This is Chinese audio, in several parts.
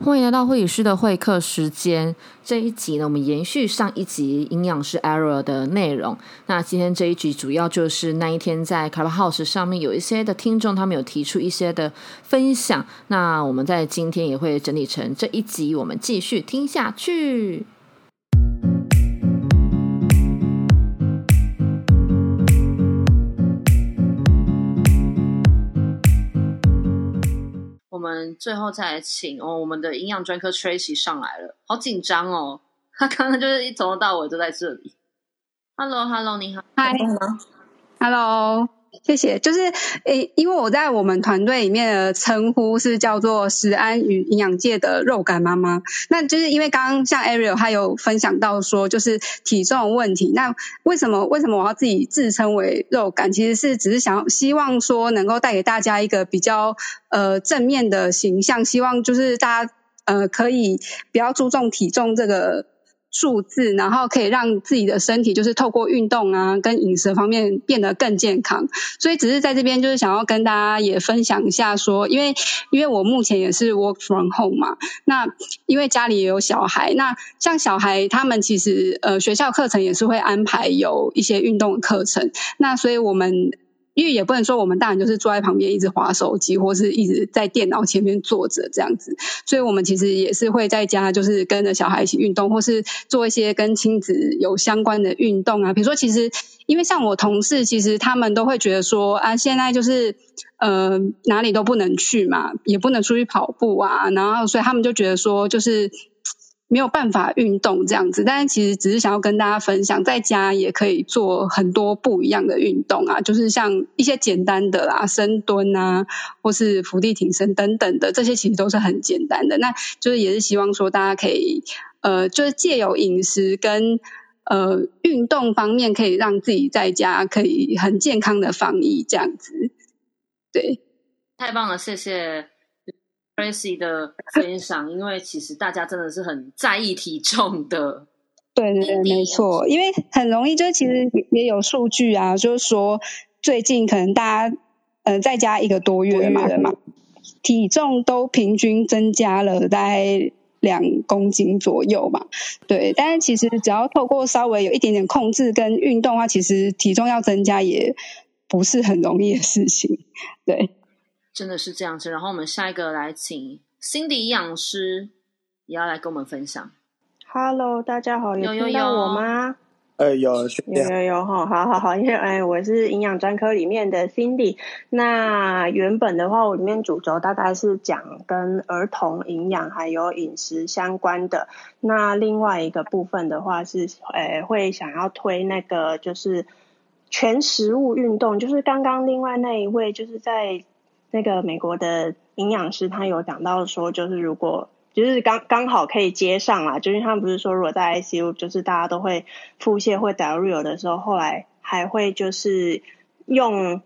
欢迎来到会议室的会客时间。这一集呢，我们延续上一集营养师 error 的内容。那今天这一集主要就是那一天在 Clubhouse 上面有一些的听众，他们有提出一些的分享。那我们在今天也会整理成这一集，我们继续听下去。我们最后再来请哦，我们的营养专科 Tracy 上来了，好紧张哦！他刚刚就是一从头到尾都在这里。Hello，Hello，你好，Hi，Hello。谢谢，就是诶，因为我在我们团队里面的称呼是叫做食安与营养界的肉感妈妈。那就是因为刚刚像 Ariel 他有分享到说，就是体重问题。那为什么为什么我要自己自称为肉感？其实是只是想希望说能够带给大家一个比较呃正面的形象，希望就是大家呃可以比较注重体重这个。数字，然后可以让自己的身体就是透过运动啊，跟饮食方面变得更健康。所以只是在这边就是想要跟大家也分享一下，说因为因为我目前也是 work from home 嘛，那因为家里也有小孩，那像小孩他们其实呃学校课程也是会安排有一些运动课程，那所以我们。因为也不能说我们大人就是坐在旁边一直划手机，或是一直在电脑前面坐着这样子，所以我们其实也是会在家就是跟着小孩一起运动，或是做一些跟亲子有相关的运动啊。比如说，其实因为像我同事，其实他们都会觉得说啊，现在就是呃哪里都不能去嘛，也不能出去跑步啊，然后所以他们就觉得说就是。没有办法运动这样子，但是其实只是想要跟大家分享，在家也可以做很多不一样的运动啊，就是像一些简单的啦，深蹲啊，或是伏地挺身等等的，这些其实都是很简单的。那就是也是希望说，大家可以呃，就是借由饮食跟呃运动方面，可以让自己在家可以很健康的防疫这样子。对，太棒了，谢谢。Tracy 的分享，因为其实大家真的是很在意体重的。对对对，没错，因为很容易，就是其实也有数据啊，就是说最近可能大家呃在家一个多月嘛，对嘛，体重都平均增加了大概两公斤左右嘛。对，但是其实只要透过稍微有一点点控制跟运动的话，其实体重要增加也不是很容易的事情。对。真的是这样子，然后我们下一个来请 Cindy 营养师也要来跟我们分享。Hello，大家好，有听到我吗？哎，有有有有哈，好好好，因为哎，我是营养专科里面的 Cindy。那原本的话，我里面主轴大概是讲跟儿童营养还有饮食相关的。那另外一个部分的话是，呃，会想要推那个就是全食物运动，就是刚刚另外那一位就是在。那个美国的营养师他有讲到说，就是如果就是刚刚好可以接上啦，就是他们不是说如果在 ICU 就是大家都会腹泻或 diarrhea 的时候，后来还会就是用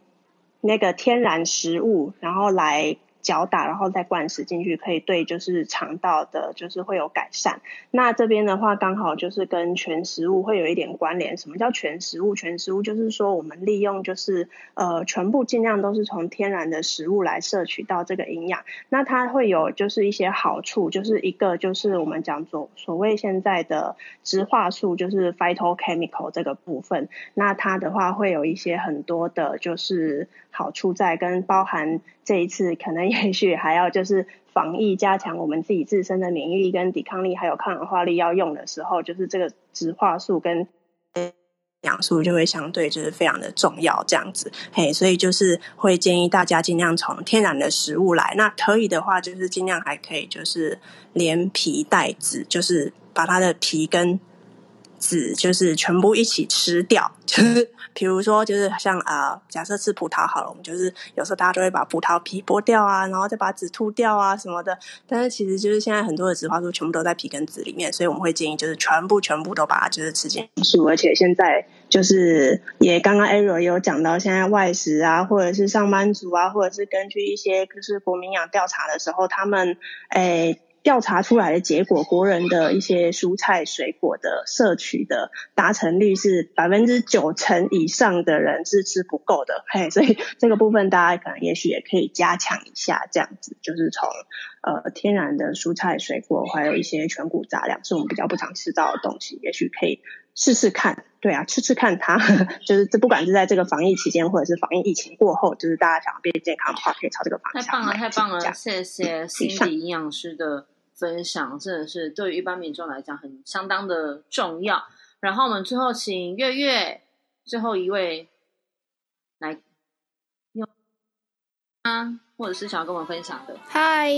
那个天然食物，然后来。搅打，然后再灌食进去，可以对就是肠道的，就是会有改善。那这边的话，刚好就是跟全食物会有一点关联。什么叫全食物？全食物就是说，我们利用就是呃，全部尽量都是从天然的食物来摄取到这个营养。那它会有就是一些好处，就是一个就是我们讲所所谓现在的植化素，就是 phytochemical 这个部分。那它的话会有一些很多的，就是好处在跟包含这一次可能也。许还要就是防疫，加强我们自己自身的免疫力跟抵抗力，还有抗氧化力要用的时候，就是这个植化素跟养素就会相对就是非常的重要，这样子，嘿，所以就是会建议大家尽量从天然的食物来，那可以的话就是尽量还可以就是连皮带籽，就是把它的皮跟。籽就是全部一起吃掉，就是 比如说，就是像啊，假设吃葡萄好了，我们就是有时候大家就会把葡萄皮剥掉啊，然后再把籽吐掉啊什么的。但是其实就是现在很多的植花素全部都在皮跟籽里面，所以我们会建议就是全部全部都把它就是吃进去。而且现在就是也刚刚 Ariel 也有讲到，现在外食啊，或者是上班族啊，或者是根据一些就是国民养调查的时候，他们诶。调查出来的结果，国人的一些蔬菜水果的摄取的达成率是百分之九成以上的人是吃不够的，嘿，所以这个部分大家可能也许也可以加强一下，这样子就是从呃天然的蔬菜水果，还有一些全谷杂粮，是我们比较不常吃到的东西，也许可以试试看。对啊，吃吃看它，就是这不管是在这个防疫期间，或者是防疫疫情过后，就是大家想要变健康的话，可以朝这个方向。太棒了，太棒了！谢谢心理营养师的分享，真的是对于一般民众来讲很相当的重要。然后我们最后请月月最后一位来用啊，或者是想要跟我们分享的。嗨，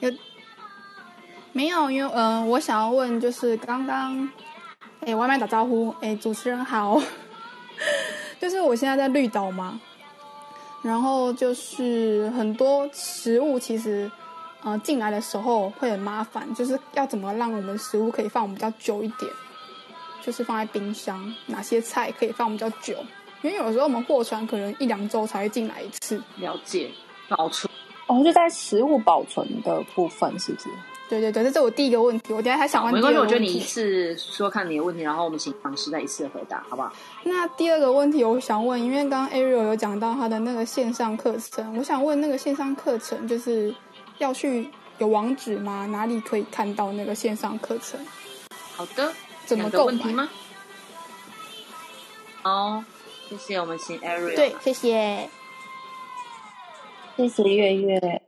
有没有？因为嗯，我想要问就是刚刚。哎，外卖打招呼。哎，主持人好。就是我现在在绿岛嘛，然后就是很多食物其实，呃，进来的时候会很麻烦，就是要怎么让我们食物可以放比较久一点，就是放在冰箱，哪些菜可以放比较久？因为有时候我们货船可能一两周才会进来一次。了解，保存。哦，就在食物保存的部分，是不是？对对对，这是我第一个问题。我等下还想问。没关系，我觉得你一次说看你的问题，然后我们请老师再一次回答，好不好？那第二个问题，我想问，因为刚刚 Ariel 有讲到他的那个线上课程，我想问那个线上课程就是要去有网址吗？哪里可以看到那个线上课程？好的，怎么购买吗？好，谢谢我们请 Ariel。对，谢谢，谢谢月月。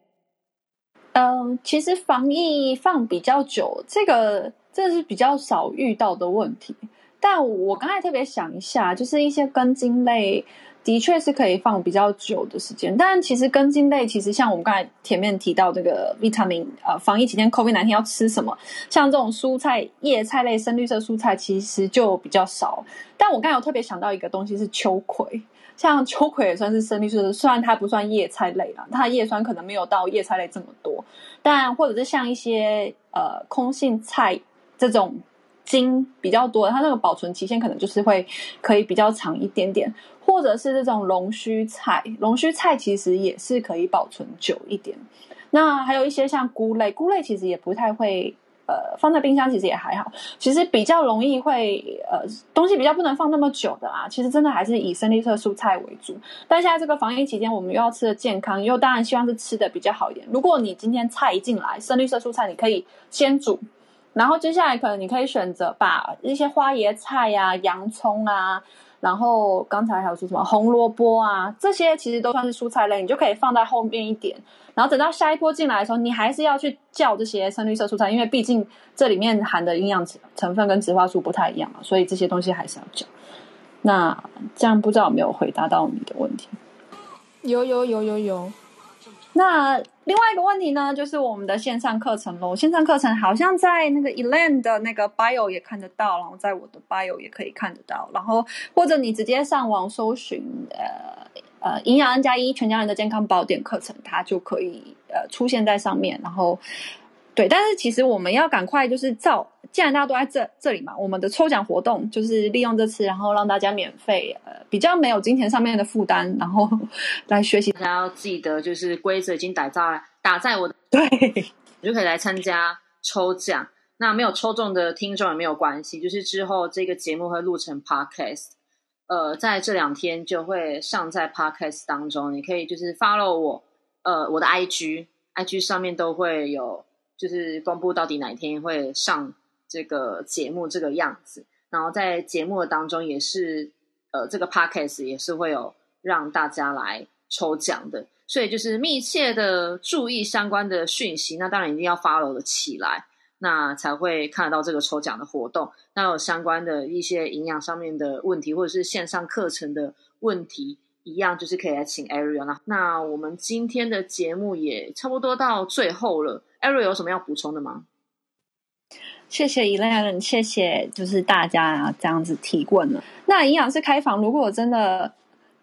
嗯，其实防疫放比较久，这个这是比较少遇到的问题。但我刚才特别想一下，就是一些根茎类的确是可以放比较久的时间。但其实根茎类，其实像我们刚才前面提到这个 vitamin，呃，防疫期间 COVID 哪天要吃什么？像这种蔬菜、叶菜类、深绿色蔬菜，其实就比较少。但我刚才有特别想到一个东西是秋葵。像秋葵也算是生绿色的，虽然它不算叶菜类啦，它的叶酸可能没有到叶菜类这么多，但或者是像一些呃空心菜这种茎比较多，它那个保存期限可能就是会可以比较长一点点，或者是这种龙须菜，龙须菜其实也是可以保存久一点。那还有一些像菇类，菇类其实也不太会。呃，放在冰箱其实也还好，其实比较容易会呃东西比较不能放那么久的啊。其实真的还是以深绿色蔬菜为主。但现在这个防疫期间，我们又要吃的健康，又当然希望是吃的比较好一点。如果你今天菜一进来，深绿色蔬菜你可以先煮，然后接下来可能你可以选择把一些花椰菜呀、洋葱啊。然后刚才还有说什么红萝卜啊，这些其实都算是蔬菜类，你就可以放在后面一点。然后等到下一波进来的时候，你还是要去叫这些深绿色蔬菜，因为毕竟这里面含的营养成分跟植化素不太一样嘛，所以这些东西还是要叫。那这样不知道有没有回答到你的问题？有有有有有。那另外一个问题呢，就是我们的线上课程喽。线上课程好像在那个 Elaine 的那个 Bio 也看得到，然后在我的 Bio 也可以看得到。然后或者你直接上网搜寻呃呃营养 N 加一全家人的健康宝典课程，它就可以呃出现在上面。然后。对，但是其实我们要赶快，就是照，既然大家都在这这里嘛，我们的抽奖活动就是利用这次，然后让大家免费，呃，比较没有金钱上面的负担，然后 来学习。大家要记得，就是规则已经打在打在我的，对，你就可以来参加抽奖。那没有抽中的听众也没有关系，就是之后这个节目会录成 podcast，呃，在这两天就会上在 podcast 当中，你可以就是 follow 我，呃，我的 IG，IG 上面都会有。就是公布到底哪一天会上这个节目这个样子，然后在节目当中也是，呃，这个 podcast 也是会有让大家来抽奖的，所以就是密切的注意相关的讯息，那当然一定要 follow 的起来，那才会看得到这个抽奖的活动。那有相关的一些营养上面的问题，或者是线上课程的问题，一样就是可以来请 Ariel 啦。那我们今天的节目也差不多到最后了。艾瑞有什么要补充的吗？谢谢 Elaine，谢谢就是大家这样子提问了。那营养师开房，如果真的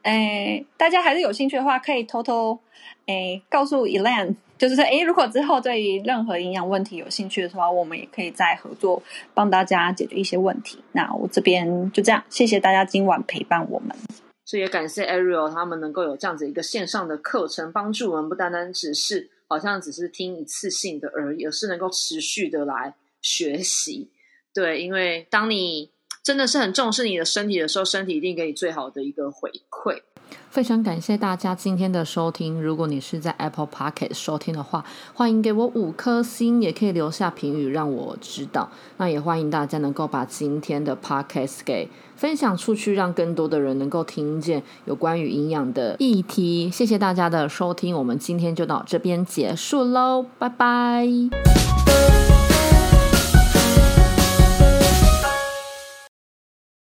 诶大家还是有兴趣的话，可以偷偷诶告诉 Elaine，就是说诶如果之后对于任何营养问题有兴趣的话，我们也可以再合作帮大家解决一些问题。那我这边就这样，谢谢大家今晚陪伴我们。所以也感谢 Ariel 他们能够有这样子一个线上的课程，帮助我们不单单只是。好像只是听一次性的而已，而是能够持续的来学习。对，因为当你真的是很重视你的身体的时候，身体一定给你最好的一个回馈。非常感谢大家今天的收听。如果你是在 Apple Pocket 收听的话，欢迎给我五颗星，也可以留下评语让我知道。那也欢迎大家能够把今天的 Podcast 给分享出去，让更多的人能够听见有关于营养的议题。谢谢大家的收听，我们今天就到这边结束喽，拜拜。